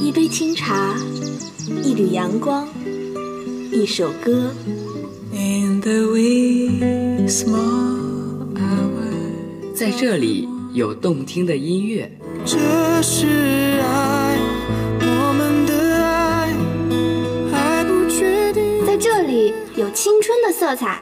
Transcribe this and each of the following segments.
一杯清茶，一缕阳光，一首歌。在这里有动听的音乐。这是爱，我们的爱还不确定。在这里有青春的色彩。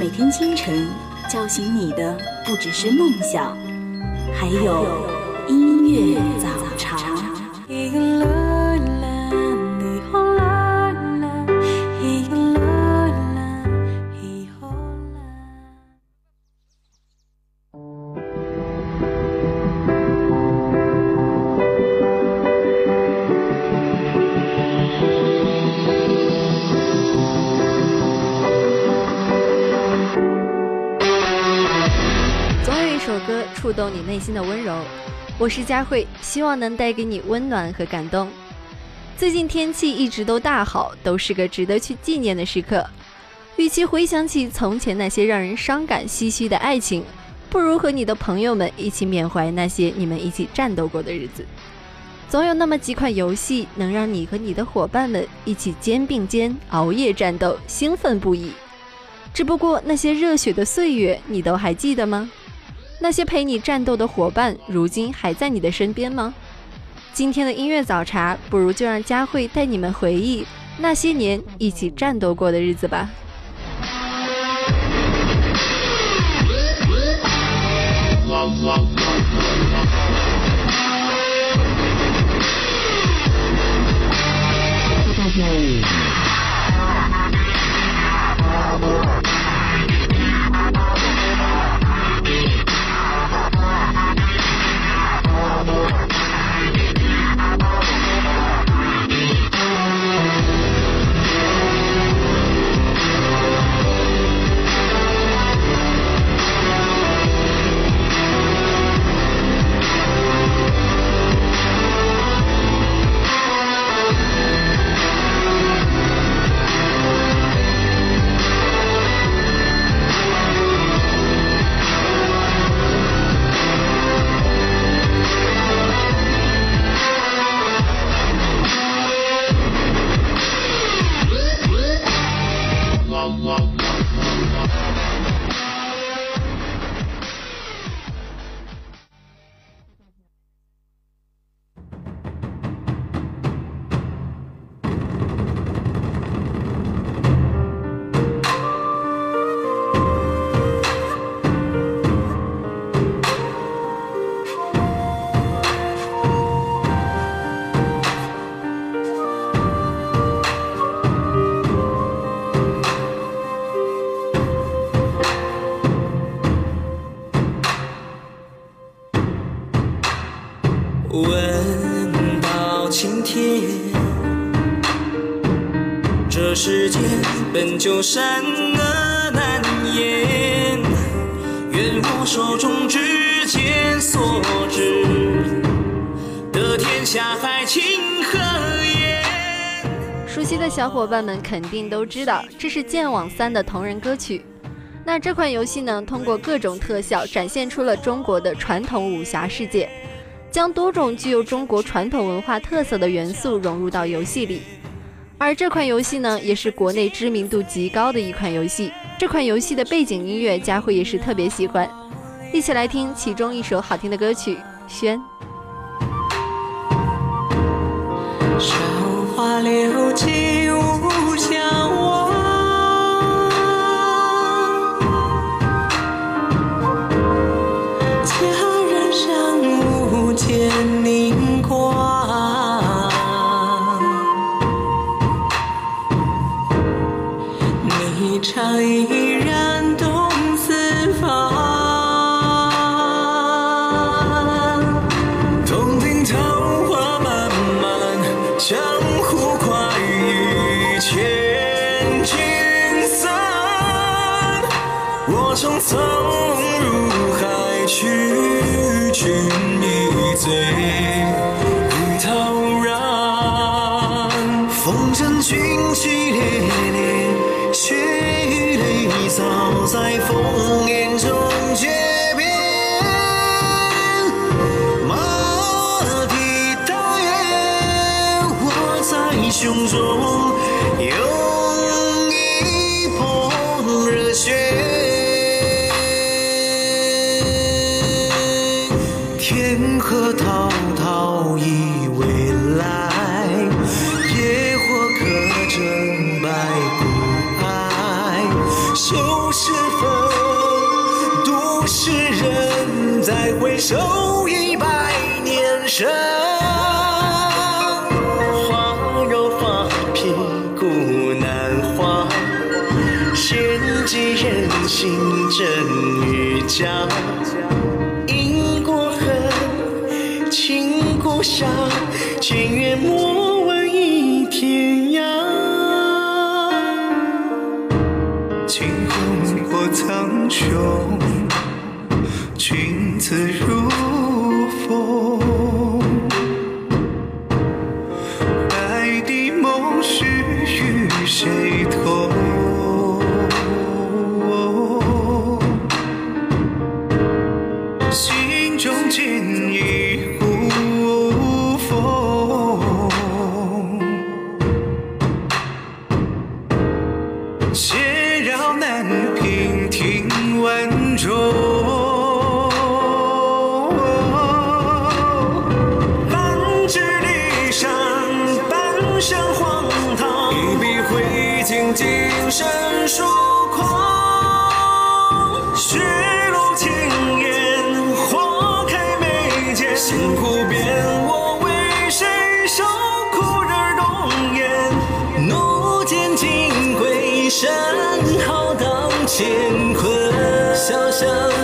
每天清晨叫醒你的不只是梦想，还有音乐早茶。的温柔。我是佳慧，希望能带给你温暖和感动。最近天气一直都大好，都是个值得去纪念的时刻。与其回想起从前那些让人伤感唏嘘的爱情，不如和你的朋友们一起缅怀那些你们一起战斗过的日子。总有那么几款游戏能让你和你的伙伴们一起肩并肩熬夜战斗，兴奋不已。只不过那些热血的岁月，你都还记得吗？那些陪你战斗的伙伴，如今还在你的身边吗？今天的音乐早茶，不如就让佳慧带你们回忆那些年一起战斗过的日子吧。就善恶难言。愿我手中指尖所指得天下海情和颜。熟悉的小伙伴们肯定都知道，这是《剑网三》的同人歌曲。那这款游戏呢，通过各种特效展现出了中国的传统武侠世界，将多种具有中国传统文化特色的元素融入到游戏里。而这款游戏呢，也是国内知名度极高的一款游戏。这款游戏的背景音乐，佳慧也是特别喜欢。一起来听其中一首好听的歌曲《轩》。韶华流在惊鸿过苍穹，君子如风。乾坤。潇湘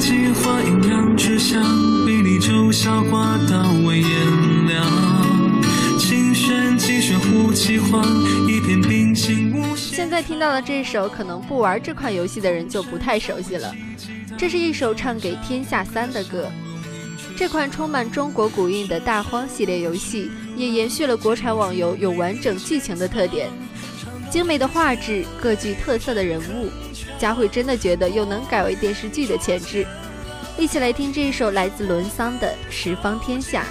计划阴阳之下，比你周小花道为炎凉。琴弦几弦护其黄，一片冰心无。现在听到的这首，可能不玩这款游戏的人就不太熟悉了。这是一首唱给天下三的歌。这款充满中国古韵的大荒系列游戏，也延续了国产网游有完整剧情的特点。精美的画质，各具特色的人物，佳慧真的觉得又能改为电视剧的潜质。一起来听这一首来自伦桑的《十方天下》。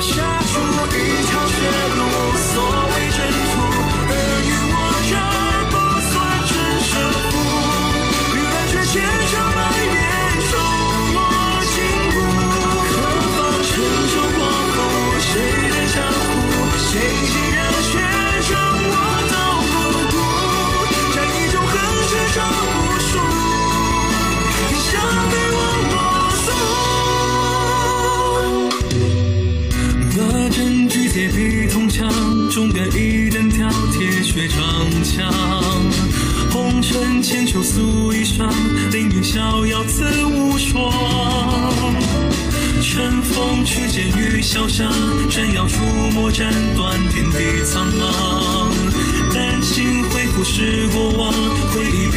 下出一条血路，触摸斩断天地苍茫。丹心恢复是过往，回忆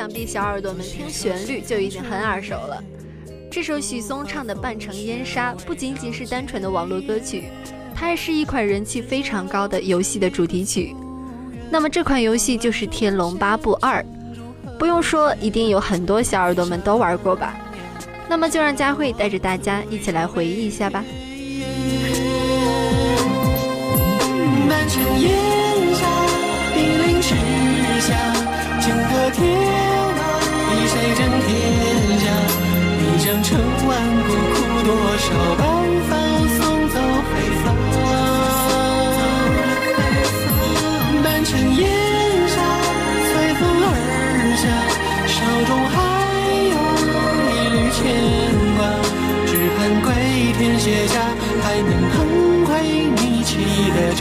想必小耳朵们听旋律就已经很耳熟了。这首许嵩唱的《半城烟沙》不仅仅是单纯的网络歌曲，它还是一款人气非常高的游戏的主题曲。那么这款游戏就是《天龙八部二》，不用说，一定有很多小耳朵们都玩过吧？那么就让佳慧带着大家一起来回忆一下吧。满城烟沙，兵临池下，金戈铁马，以谁争天下？一将成万骨，枯多少白发送走黑发。半城烟沙，随风而下，手中还有一缕牵挂，只盼归天卸甲，还能捧回你沏的茶。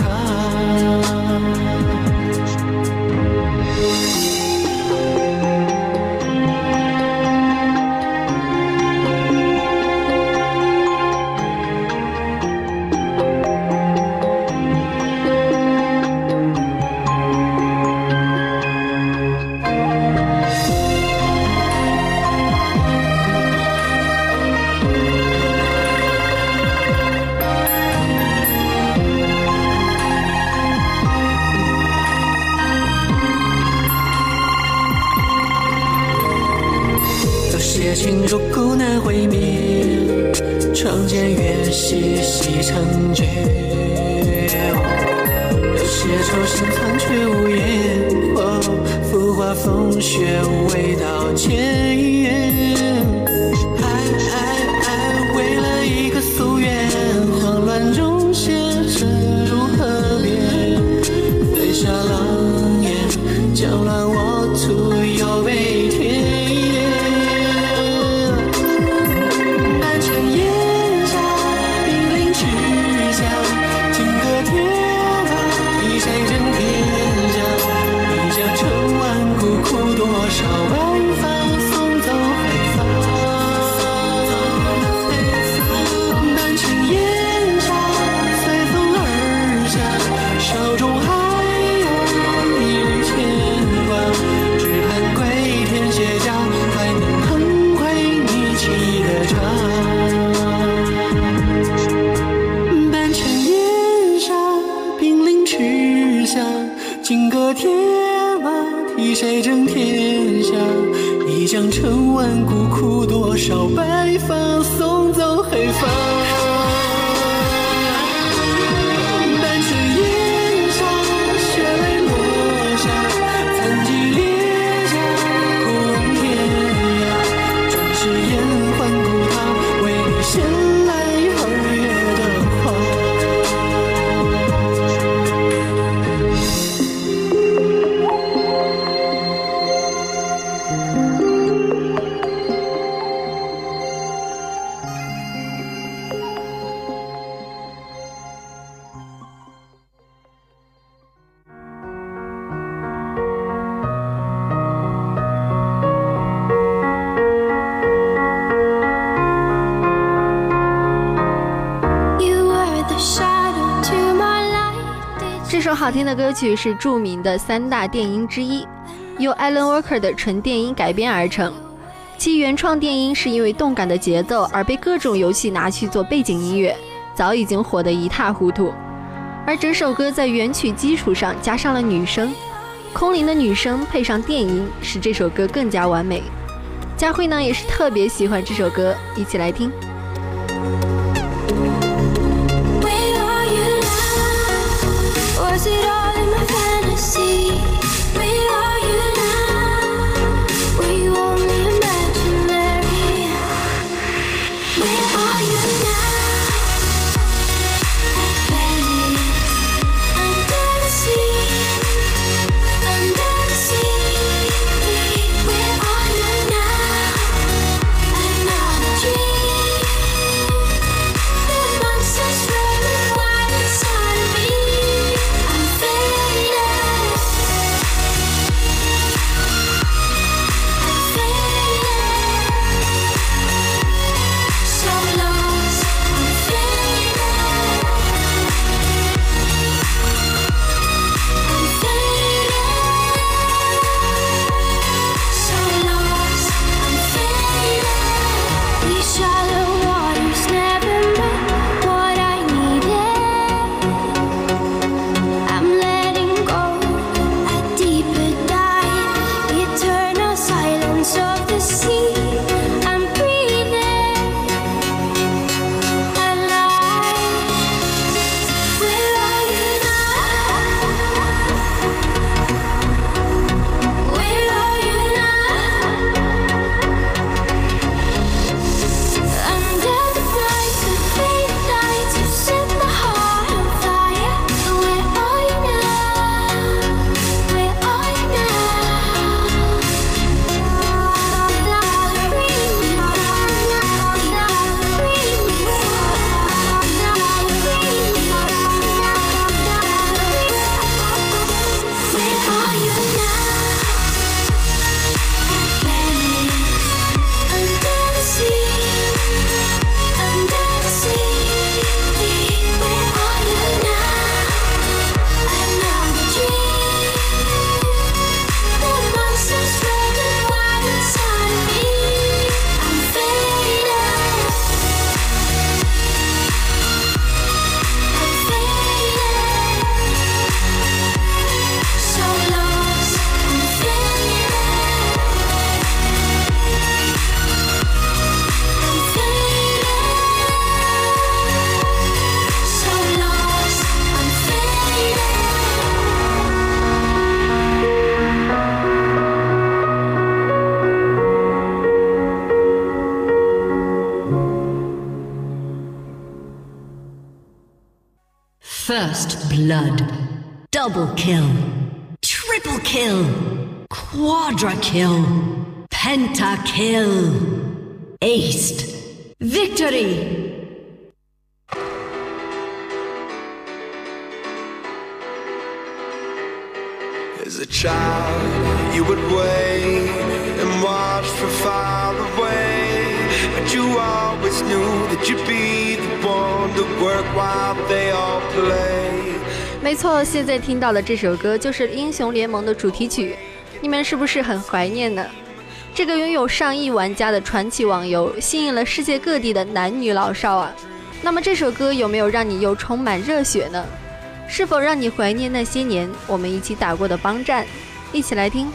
少白发，送走黑发。好听的歌曲是著名的三大电音之一，由 Alan Walker 的纯电音改编而成。其原创电音是因为动感的节奏而被各种游戏拿去做背景音乐，早已经火得一塌糊涂。而整首歌在原曲基础上加上了女声，空灵的女声配上电音，使这首歌更加完美。佳慧呢也是特别喜欢这首歌，一起来听。Blood. Double kill. Triple kill. Quadra kill. Penta kill. Aced. Victory! As a child, you would wait and watch from far away. But you always knew that you'd be the one to work while they all play. 没错，现在听到的这首歌就是《英雄联盟》的主题曲，你们是不是很怀念呢？这个拥有上亿玩家的传奇网游，吸引了世界各地的男女老少啊。那么这首歌有没有让你又充满热血呢？是否让你怀念那些年我们一起打过的帮战？一起来听。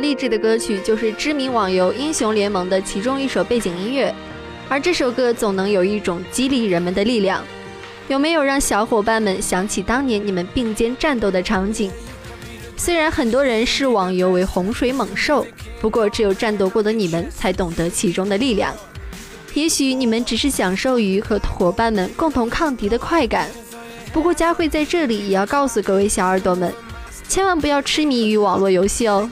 励志的歌曲，就是知名网游《英雄联盟》的其中一首背景音乐，而这首歌总能有一种激励人们的力量。有没有让小伙伴们想起当年你们并肩战斗的场景？虽然很多人视网游为洪水猛兽，不过只有战斗过的你们才懂得其中的力量。也许你们只是享受于和伙伴们共同抗敌的快感，不过佳慧在这里也要告诉各位小耳朵们，千万不要痴迷于网络游戏哦。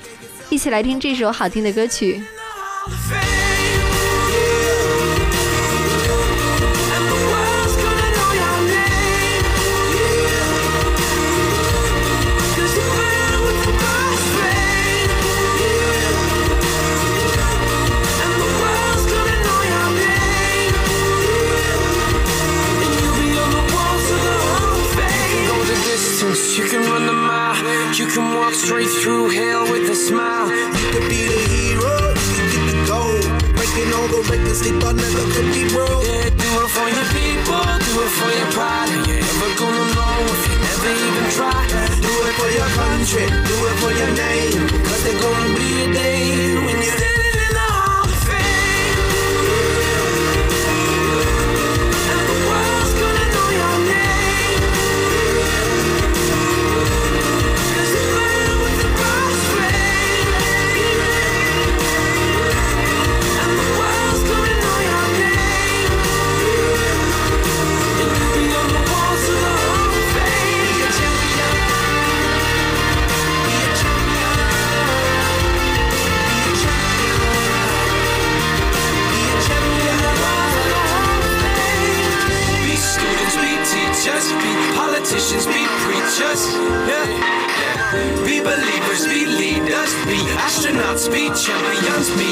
一起来听这首好听的歌曲。All they thought never could be broke. Yeah, do it for your people, do it for your pride. Are you ever gonna know if you never even try? Do it for your country,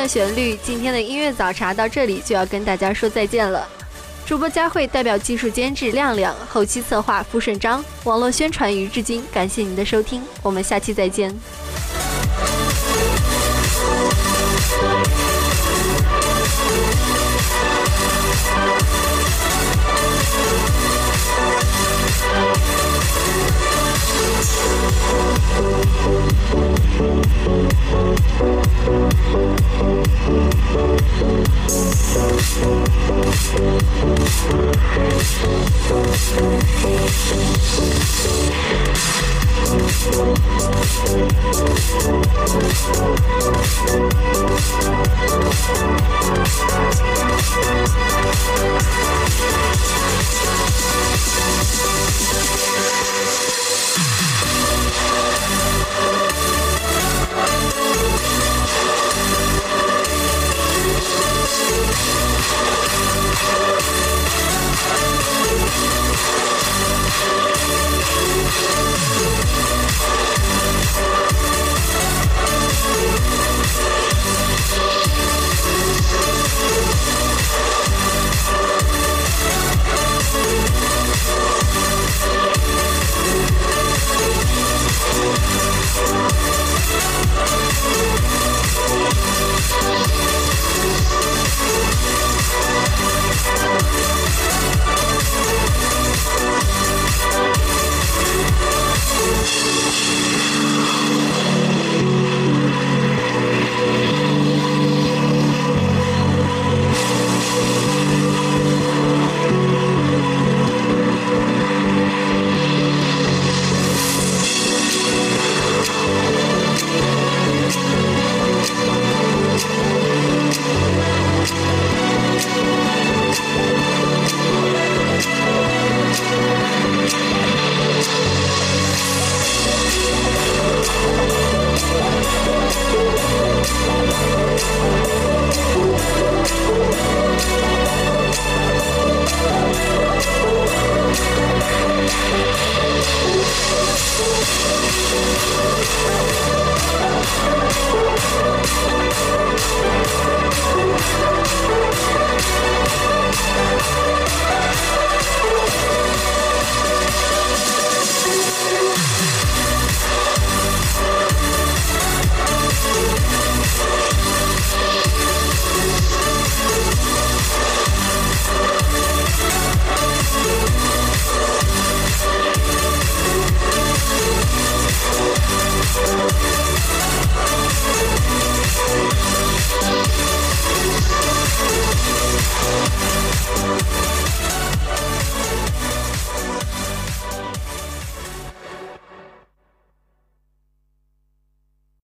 的旋律，今天的音乐早茶到这里就要跟大家说再见了。主播佳慧代表技术监制亮亮，后期策划付顺章，网络宣传于志金，感谢您的收听，我们下期再见。「